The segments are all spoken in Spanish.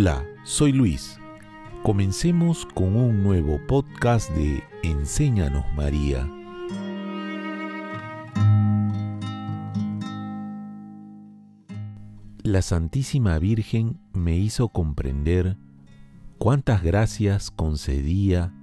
Hola, soy Luis. Comencemos con un nuevo podcast de Enséñanos María. La Santísima Virgen me hizo comprender cuántas gracias concedía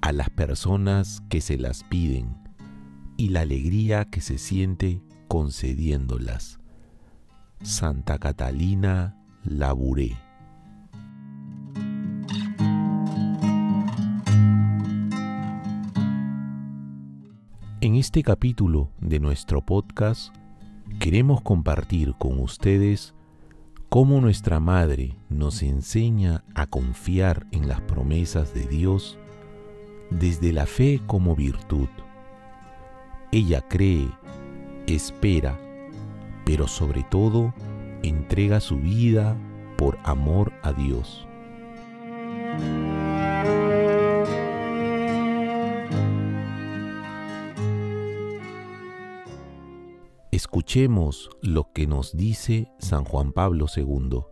a las personas que se las piden y la alegría que se siente concediéndolas. Santa Catalina Laburé. En este capítulo de nuestro podcast queremos compartir con ustedes cómo nuestra Madre nos enseña a confiar en las promesas de Dios desde la fe como virtud. Ella cree, espera, pero sobre todo entrega su vida por amor a Dios. Escuchemos lo que nos dice San Juan Pablo II.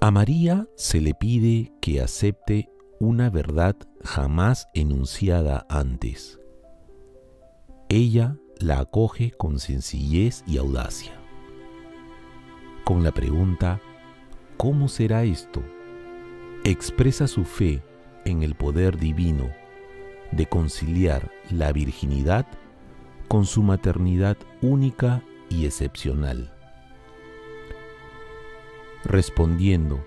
A María se le pide que acepte una verdad jamás enunciada antes. Ella la acoge con sencillez y audacia. Con la pregunta, ¿cómo será esto? Expresa su fe en el poder divino de conciliar la virginidad con su maternidad única y excepcional. Respondiendo,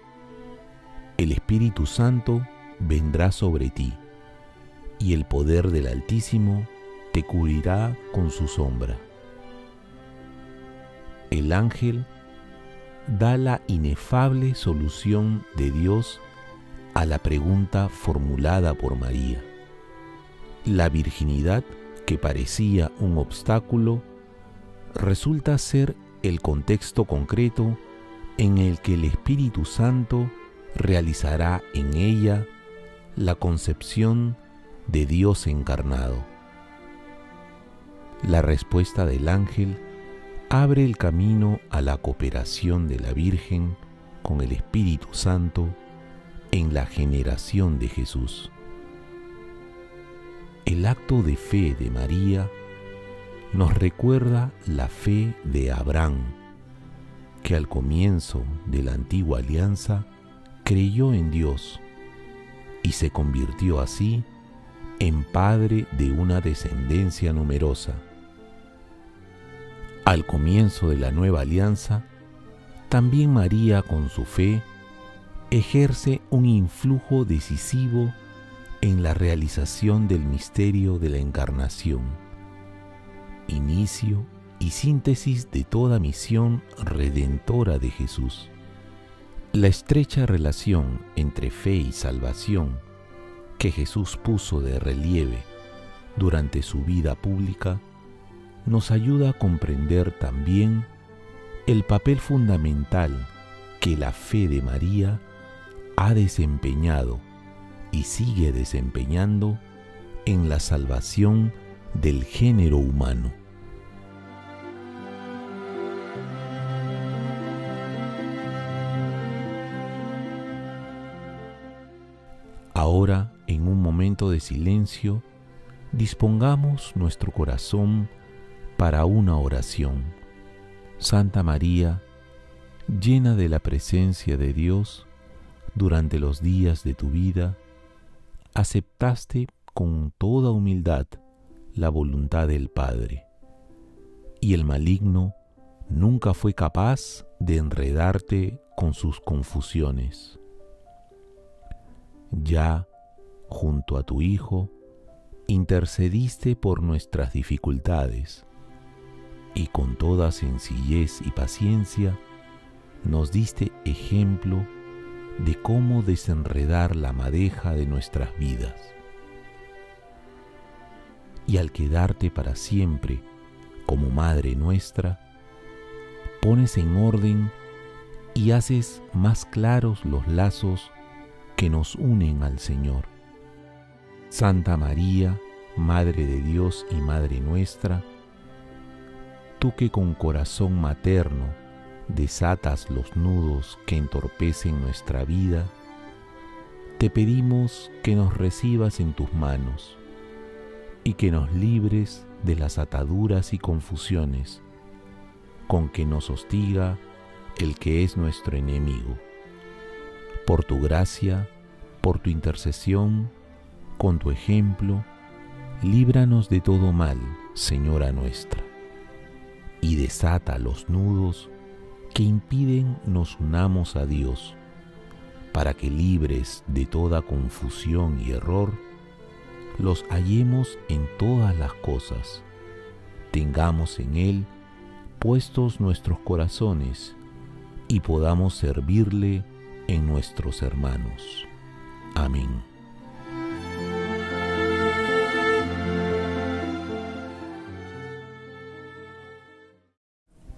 el Espíritu Santo vendrá sobre ti, y el poder del Altísimo te cubrirá con su sombra. El ángel da la inefable solución de Dios a la pregunta formulada por María. La virginidad que parecía un obstáculo resulta ser el contexto concreto en el que el Espíritu Santo realizará en ella la concepción de Dios encarnado. La respuesta del ángel abre el camino a la cooperación de la Virgen con el Espíritu Santo en la generación de Jesús. El acto de fe de María nos recuerda la fe de Abraham, que al comienzo de la antigua alianza creyó en Dios y se convirtió así en padre de una descendencia numerosa. Al comienzo de la nueva alianza, también María con su fe ejerce un influjo decisivo en la realización del misterio de la encarnación, inicio y síntesis de toda misión redentora de Jesús. La estrecha relación entre fe y salvación que Jesús puso de relieve durante su vida pública nos ayuda a comprender también el papel fundamental que la fe de María ha desempeñado y sigue desempeñando en la salvación del género humano. Ahora, en un momento de silencio, dispongamos nuestro corazón para una oración. Santa María, llena de la presencia de Dios durante los días de tu vida, aceptaste con toda humildad la voluntad del Padre, y el maligno nunca fue capaz de enredarte con sus confusiones. Ya, junto a tu Hijo, intercediste por nuestras dificultades, y con toda sencillez y paciencia nos diste ejemplo de cómo desenredar la madeja de nuestras vidas. Y al quedarte para siempre como Madre nuestra, pones en orden y haces más claros los lazos que nos unen al Señor. Santa María, Madre de Dios y Madre nuestra, tú que con corazón materno desatas los nudos que entorpecen nuestra vida, te pedimos que nos recibas en tus manos y que nos libres de las ataduras y confusiones con que nos hostiga el que es nuestro enemigo. Por tu gracia, por tu intercesión, con tu ejemplo, líbranos de todo mal, Señora nuestra, y desata los nudos que impiden nos unamos a Dios, para que libres de toda confusión y error, los hallemos en todas las cosas, tengamos en Él puestos nuestros corazones y podamos servirle en nuestros hermanos. Amén.